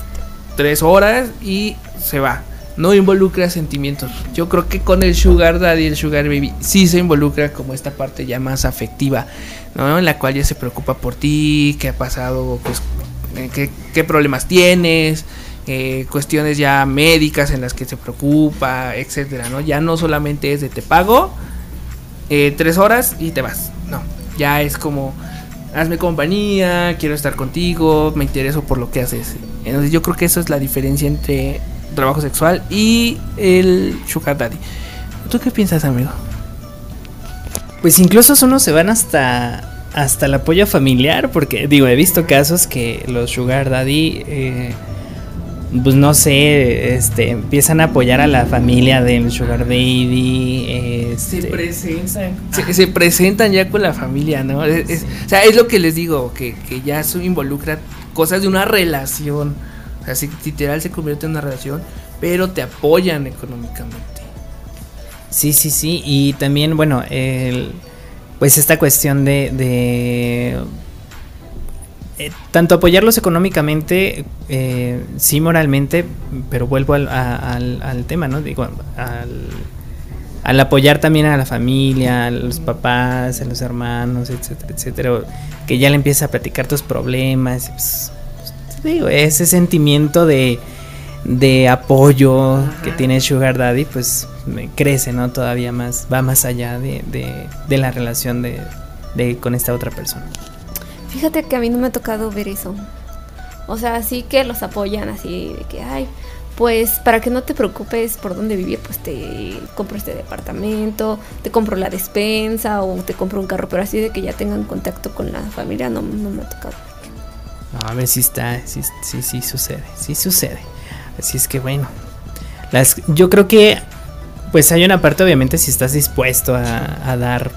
Speaker 5: tres horas y se va. No involucra sentimientos. Yo creo que con el Sugar Daddy el Sugar Baby sí se involucra como esta parte ya más afectiva, ¿no? En la cual ya se preocupa por ti, qué ha pasado, pues, eh, qué, qué problemas tienes, eh, cuestiones ya médicas en las que se preocupa, etcétera, ¿no? Ya no solamente es de te pago eh, tres horas y te vas. No, ya es como hazme compañía, quiero estar contigo, me intereso por lo que haces. Entonces yo creo que eso es la diferencia entre trabajo sexual y el sugar daddy. ¿Tú qué piensas, amigo?
Speaker 4: Pues incluso unos se van hasta hasta el apoyo familiar, porque digo, he visto casos que los sugar daddy, eh, pues no sé, este, empiezan a apoyar a la familia del sugar baby. Este,
Speaker 5: presentan. Se, se presentan ya con la familia, ¿no? Es- es- o sea, es lo que les digo, que, que ya eso involucra cosas de una relación. O sea, si literal se convierte en una relación, pero te apoyan económicamente.
Speaker 4: Sí, sí, sí. Y también, bueno, el, pues esta cuestión de, de eh, tanto apoyarlos económicamente, eh, sí moralmente, pero vuelvo al, a- al, al tema, ¿no? Digo, al, al apoyar también a la familia, a los papás, a los hermanos, etcétera, etcétera, que ya le empieza a platicar tus problemas, pues, pues, digo, ese sentimiento de, de apoyo que tiene Sugar Daddy, pues crece, ¿no? Todavía más, va más allá de, de, de la relación de, de con esta otra persona.
Speaker 6: Fíjate que a mí no me ha tocado ver eso. O sea, sí que los apoyan así, de que, ay, pues para que no te preocupes por dónde vivir, pues te compro este departamento, te compro la despensa o te compro un carro, pero así de que ya tengan contacto con la familia, no, no me ha tocado.
Speaker 4: No, a ver si está, sí, sí, sí sucede, sí sucede. Así es que bueno, las, yo creo que pues hay una parte obviamente si estás dispuesto a, a dar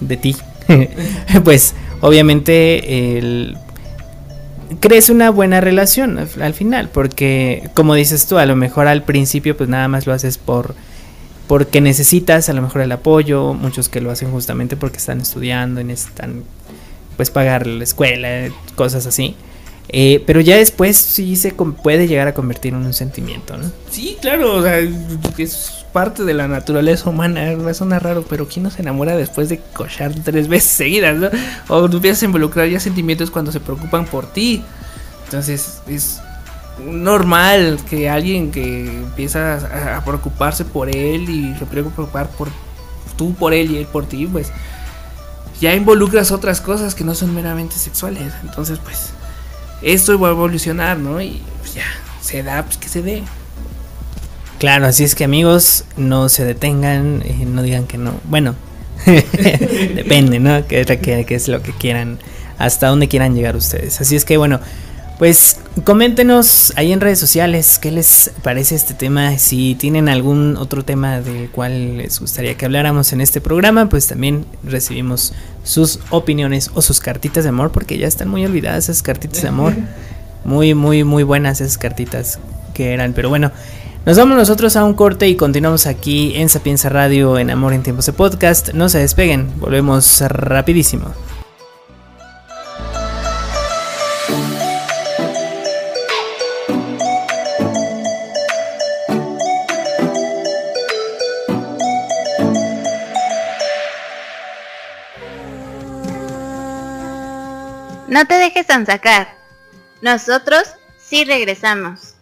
Speaker 4: de ti, (laughs) pues obviamente el crees una buena relación al, al, final, porque como dices tú, a lo mejor al principio pues nada más lo haces por porque necesitas a lo mejor el apoyo, muchos que lo hacen justamente porque están estudiando y necesitan pues pagar la escuela, cosas así. Eh, pero ya después sí se puede llegar a convertir en un sentimiento, ¿no?
Speaker 5: Sí, claro, o sea, es parte de la naturaleza humana, va a sonar raro, pero ¿quién no se enamora después de cochar tres veces seguidas. O empiezas a involucrar ya sentimientos cuando se preocupan por ti. Entonces es normal que alguien que empieza a preocuparse por él y se preocupar por tú por él y él por ti, pues ya involucras otras cosas que no son meramente sexuales. Entonces, pues esto va a evolucionar, ¿no? Y pues, ya, se da, pues que se dé.
Speaker 4: Claro, así es que amigos, no se detengan, eh, no digan que no. Bueno, (laughs) depende, ¿no? Que, que, que, es lo que quieran, hasta dónde quieran llegar ustedes. Así es que bueno, pues coméntenos ahí en redes sociales qué les parece este tema. Si tienen algún otro tema del cual les gustaría que habláramos en este programa, pues también recibimos sus opiniones o sus cartitas de amor, porque ya están muy olvidadas esas cartitas de amor. (laughs) Muy, muy, muy buenas esas cartitas que eran. Pero bueno, nos vamos nosotros a un corte y continuamos aquí en Sapienza Radio en Amor en Tiempos de Podcast. No se despeguen, volvemos rapidísimo.
Speaker 2: No te dejes sacar. Nosotros sí regresamos.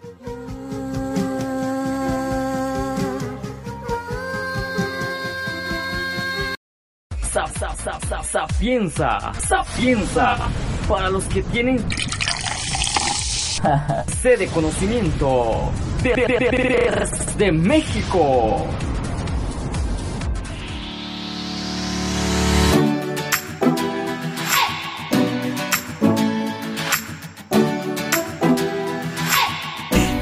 Speaker 1: Sap, sap, sap, sap, sapienza, sapienza, para los que tienen (laughs) sede conocimiento de, de, de, de México.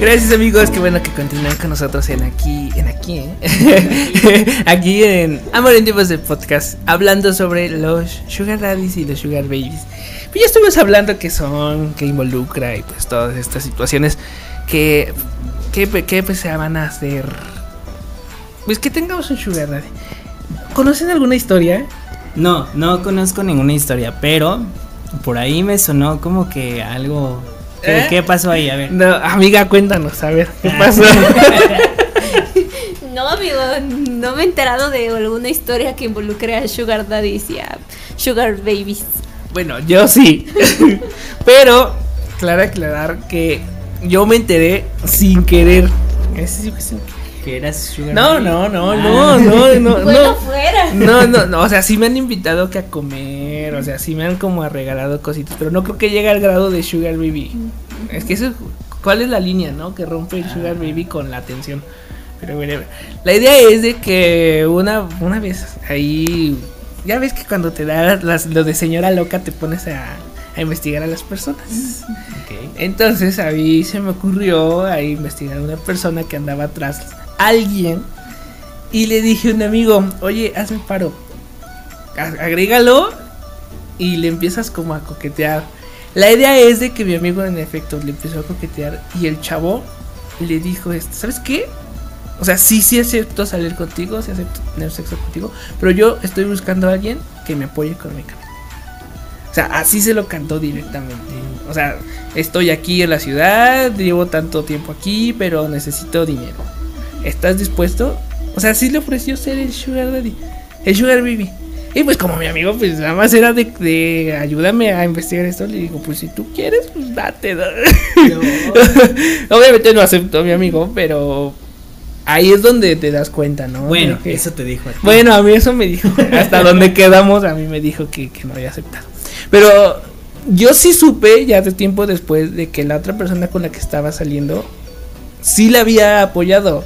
Speaker 5: Gracias amigos, qué bueno que continúen con nosotros en aquí, en aquí, ¿eh? (laughs) aquí en Amor en Tiempos de Podcast, hablando sobre los Sugar Daddies y los Sugar Babies. Pues ya estuvimos hablando que son, que involucra y pues todas estas situaciones que, que, que pues se van a hacer. Pues que tengamos un Sugar Daddy. ¿Conocen alguna historia?
Speaker 4: No, no conozco ninguna historia, pero por ahí me sonó como que algo ¿Qué, ¿Eh? ¿Qué, pasó ahí? A ver.
Speaker 5: No, amiga, cuéntanos, a ver, ¿qué pasó? (laughs)
Speaker 6: no, amigo, no me he enterado de alguna historia que involucre a Sugar Daddies y a Sugar Babies.
Speaker 5: Bueno, yo sí. (laughs) Pero, claro aclarar que yo me enteré sin querer.
Speaker 4: Que eras Sugar
Speaker 5: no, no, no, ah. no, no, no, (laughs) no.
Speaker 6: fuera.
Speaker 5: No, no, no, o sea, sí me han invitado que a comer, o sea, sí me han como regalado cositas, pero no creo que llegue al grado de Sugar Baby. Es que eso, ¿cuál es la línea, no? Que rompe el Sugar Baby con la atención. Pero bueno, la idea es de que una, una vez ahí, ya ves que cuando te da las, lo de señora loca te pones a, a investigar a las personas.
Speaker 4: Okay.
Speaker 5: Entonces a mí se me ocurrió a investigar a una persona que andaba atrás alguien y le dije a un amigo, oye, hazme paro, agrégalo y le empiezas como a coquetear. La idea es de que mi amigo en efecto le empezó a coquetear y el chavo le dijo esto, ¿sabes qué? O sea, sí, sí acepto salir contigo, sí acepto tener sexo contigo, pero yo estoy buscando a alguien que me apoye económicamente. O sea, así se lo cantó directamente. O sea, estoy aquí en la ciudad, llevo tanto tiempo aquí, pero necesito dinero. ¿Estás dispuesto? O sea, sí le ofreció ser el Sugar Daddy, el Sugar Baby. Y pues como mi amigo, pues nada más era de, de ayúdame a investigar esto, le digo, pues si tú quieres, pues date. ¿no? (laughs) Obviamente no aceptó mi amigo, pero ahí es donde te das cuenta, ¿no?
Speaker 4: Bueno,
Speaker 5: que-
Speaker 4: eso te dijo. a ti.
Speaker 5: Bueno, a mí eso me dijo. (laughs) Hasta donde quedamos, a mí me dijo que, que no había aceptado. Pero yo sí supe ya de tiempo después de que la otra persona con la que estaba saliendo sí la había apoyado.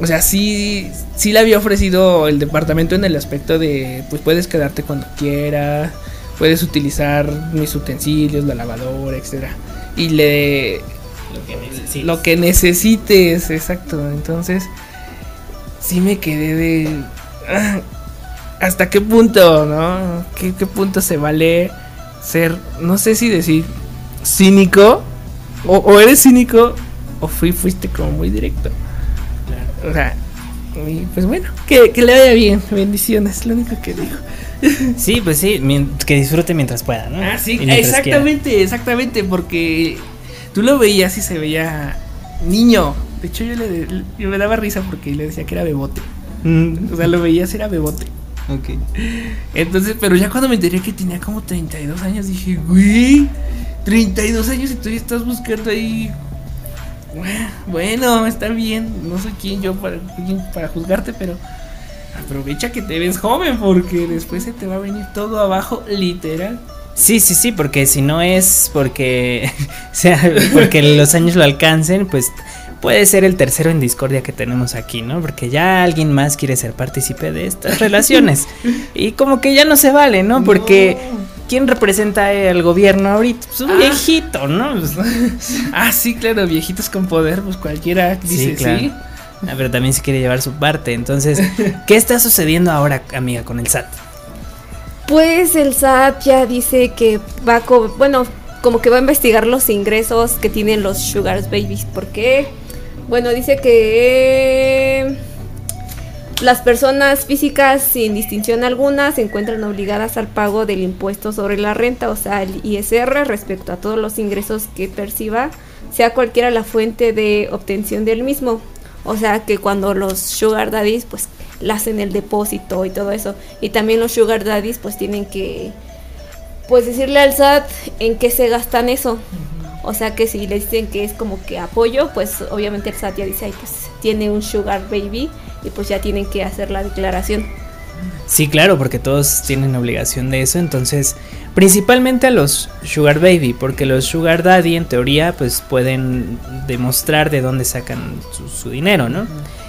Speaker 5: O sea, sí, sí le había ofrecido el departamento en el aspecto de, pues puedes quedarte cuando quieras, puedes utilizar mis utensilios, la lavadora, etcétera. Y le
Speaker 4: lo que necesites.
Speaker 5: lo que necesites, exacto. Entonces, sí me quedé de. ah, ¿Hasta qué punto, no? ¿Qué, qué punto se vale ser, no sé si decir, cínico? O, o eres cínico, o fui, fuiste como muy directo. O sea, y pues bueno, que, que le vaya bien. Bendiciones, lo único que digo. (laughs)
Speaker 4: Sí, pues sí, que disfrute mientras pueda, ¿no?
Speaker 5: Ah, sí, exactamente, exactamente, porque tú lo veías y se veía niño. De hecho, yo, le, yo me daba risa porque le decía que era bebote.
Speaker 4: Mm,
Speaker 5: O sea, lo veías y era bebote.
Speaker 4: ok.
Speaker 5: Entonces, pero ya cuando me enteré que tenía como 32 años, dije, güey, 32 años y tú ya estás buscando ahí. Bueno, está bien, no soy quien yo para, quién para juzgarte, pero aprovecha que te ves joven porque después se te va a venir todo abajo, literal.
Speaker 4: Sí, sí, sí, porque si no es porque (laughs) o sea, porque (laughs) los años lo alcancen, pues puede ser el tercero en discordia que tenemos aquí, ¿no? Porque ya alguien más quiere ser partícipe de estas relaciones (laughs) y como que ya no se vale, ¿no? Porque ¿quién representa al gobierno ahorita? Pues un
Speaker 5: Ah.
Speaker 4: viejito, ¿no? Pues, (laughs)
Speaker 5: Ah, sí, claro, viejitos con poder, pues cualquiera dice sí.
Speaker 4: claro. Ah, pero también se quiere llevar su parte. Entonces, ¿qué está sucediendo ahora, amiga, con el SAT?
Speaker 6: Pues el SAT ya dice que va a, co- bueno, como que va a investigar los ingresos que tienen los Sugar Babies. ¿Por qué? Bueno, dice que las personas físicas sin distinción alguna se encuentran obligadas al pago del impuesto sobre la renta, o sea, el ISR, respecto a todos los ingresos que perciba, sea cualquiera la fuente de obtención del mismo. O sea, que cuando los sugar daddies, pues, le hacen el depósito y todo eso. Y también los sugar daddies, pues, tienen que, pues, decirle al SAT en qué se gastan eso. O sea, que si le dicen que es como que apoyo, pues, obviamente el SAT ya dice, ay, pues, tiene un sugar baby y pues ya tienen que hacer la declaración.
Speaker 4: Sí, claro, porque todos tienen obligación de eso, entonces, principalmente a los Sugar Baby, porque los Sugar Daddy en teoría pues pueden demostrar de dónde sacan su, su dinero, ¿no?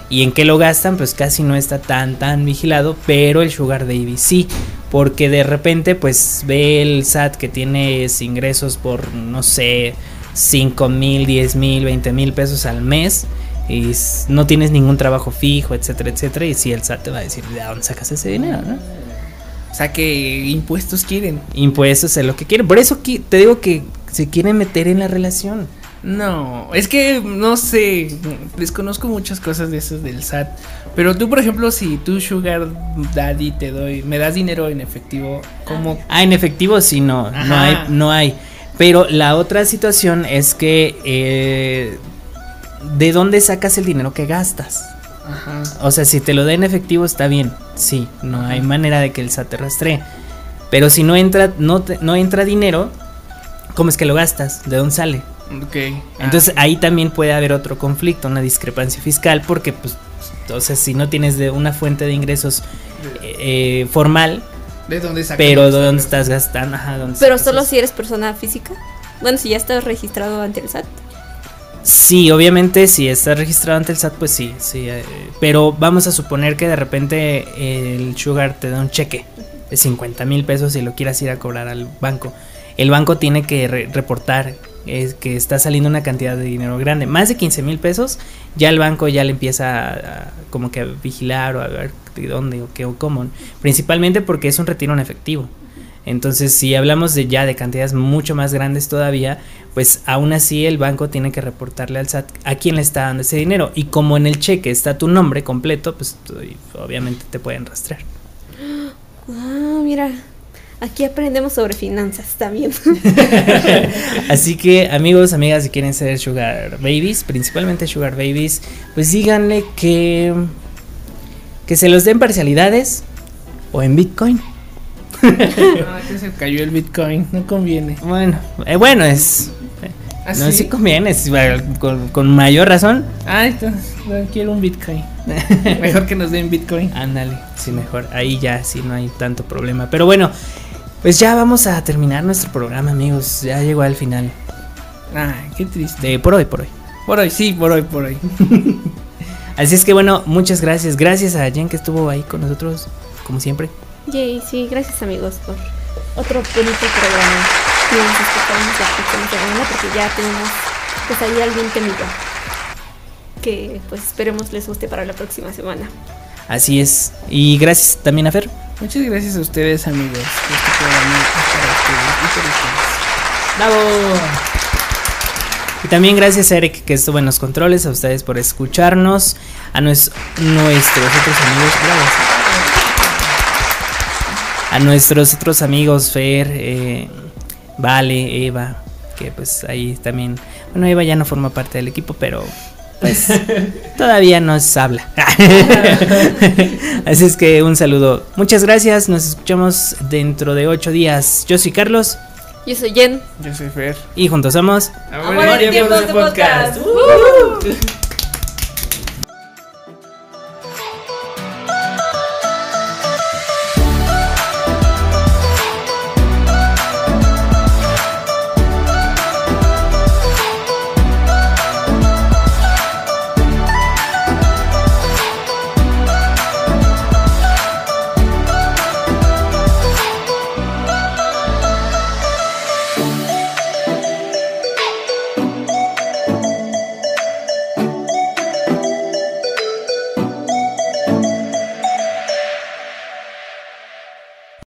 Speaker 4: Y en qué lo gastan pues casi no está tan tan vigilado, pero el Sugar Baby sí, porque de repente pues ve el SAT que tienes ingresos por no sé, 5 mil, 10 mil, 20 mil pesos al mes y no tienes ningún trabajo fijo, etcétera, etcétera, y si el SAT te va a decir, ¿de dónde sacas ese dinero, no?
Speaker 5: O sea, que impuestos quieren.
Speaker 4: Impuestos es lo que quieren. Por eso te digo que se quieren meter en la relación.
Speaker 5: No, es que no sé, desconozco muchas cosas de esos del SAT. Pero tú, por ejemplo, si tú Sugar Daddy te doy, me das dinero en efectivo, ¿cómo?
Speaker 4: Ah, en efectivo sí, no, no hay, no hay. Pero la otra situación es que eh, ¿de dónde sacas el dinero que gastas?
Speaker 5: Ajá.
Speaker 4: O sea, si te lo da en efectivo está bien, sí, no hay manera de que el SAT te rastree. Pero si no entra, no, te- no entra dinero, ¿cómo es que lo gastas? ¿De dónde sale?
Speaker 5: Ok.
Speaker 4: Entonces
Speaker 5: Ah,
Speaker 4: ahí también puede haber otro conflicto, una discrepancia fiscal, porque pues, o sea, si no tienes de una fuente de ingresos eh, eh, formal,
Speaker 5: ¿de dónde sacas
Speaker 4: pero
Speaker 5: los
Speaker 4: ¿de dónde estás gastando? Ajá, ¿dónde
Speaker 6: Pero solo si eres persona física. Bueno, si ya estás registrado ante el SAT.
Speaker 4: Sí, obviamente si estás registrado ante el SAT, pues sí, sí. eh, pero vamos a suponer que de repente el Sugar te da un cheque de 50 mil pesos y lo quieras ir a cobrar al banco. El banco tiene que re- reportar que está saliendo una cantidad de dinero grande, más de 15 mil pesos, ya el banco ya le empieza a, a como que a vigilar o a ver de dónde o qué o cómo, principalmente porque es un retiro en efectivo. Entonces, si hablamos de ya de cantidades mucho más grandes todavía, pues aún así el banco tiene que reportarle al SAT a quién le está dando ese dinero. Y como en el cheque está tu nombre completo, pues tú- obviamente te pueden rastrear.
Speaker 6: Ah, mira. Aquí aprendemos sobre finanzas también. (laughs)
Speaker 4: Así que amigos, amigas, si quieren ser sugar babies, principalmente sugar babies, pues díganle que que se los den parcialidades o en Bitcoin.
Speaker 5: No, (laughs) que se cayó el Bitcoin, no conviene.
Speaker 4: Bueno, eh, bueno, es...
Speaker 5: ¿Ah,
Speaker 4: no,
Speaker 5: sí?
Speaker 4: sí conviene, es, con, con mayor razón.
Speaker 5: Ah, entonces, no, quiero un Bitcoin. (laughs) Mejor que nos den Bitcoin.
Speaker 4: Ándale, sí, mejor. Ahí ya sí no hay tanto problema. Pero bueno, pues ya vamos a terminar nuestro programa, amigos. Ya llegó al final.
Speaker 5: Ah, qué triste.
Speaker 4: De por hoy, por hoy.
Speaker 5: Por hoy, sí, por hoy, por hoy. (laughs)
Speaker 4: Así es que bueno, muchas gracias. Gracias a Jen que estuvo ahí con nosotros, como siempre.
Speaker 6: Yay, sí, gracias amigos por otro bonito programa. Y nos escuchamos la próxima semana porque ya tenemos pues ahí algún temita que pues esperemos les guste para la próxima semana.
Speaker 4: Así es. Y gracias también a Fer.
Speaker 5: Muchas gracias a ustedes, amigos. Este programa es para ustedes y por ustedes.
Speaker 4: ¡Bravo! Y también gracias a Eric que estuvo en los controles, a ustedes por escucharnos, a nues- nuestros otros amigos, bravo. A nuestros otros amigos Fer, eh, Vale, Eva, que pues ahí también, bueno Eva ya no forma parte del equipo, pero pues (laughs) todavía nos habla. (laughs) Así es que un saludo, muchas gracias, nos escuchamos dentro de ocho días. Yo soy Carlos
Speaker 6: Yo soy Jen.
Speaker 5: Yo soy Fer.
Speaker 4: y juntos somos...
Speaker 5: Amor
Speaker 6: en tiempos de podcast.
Speaker 5: Uh.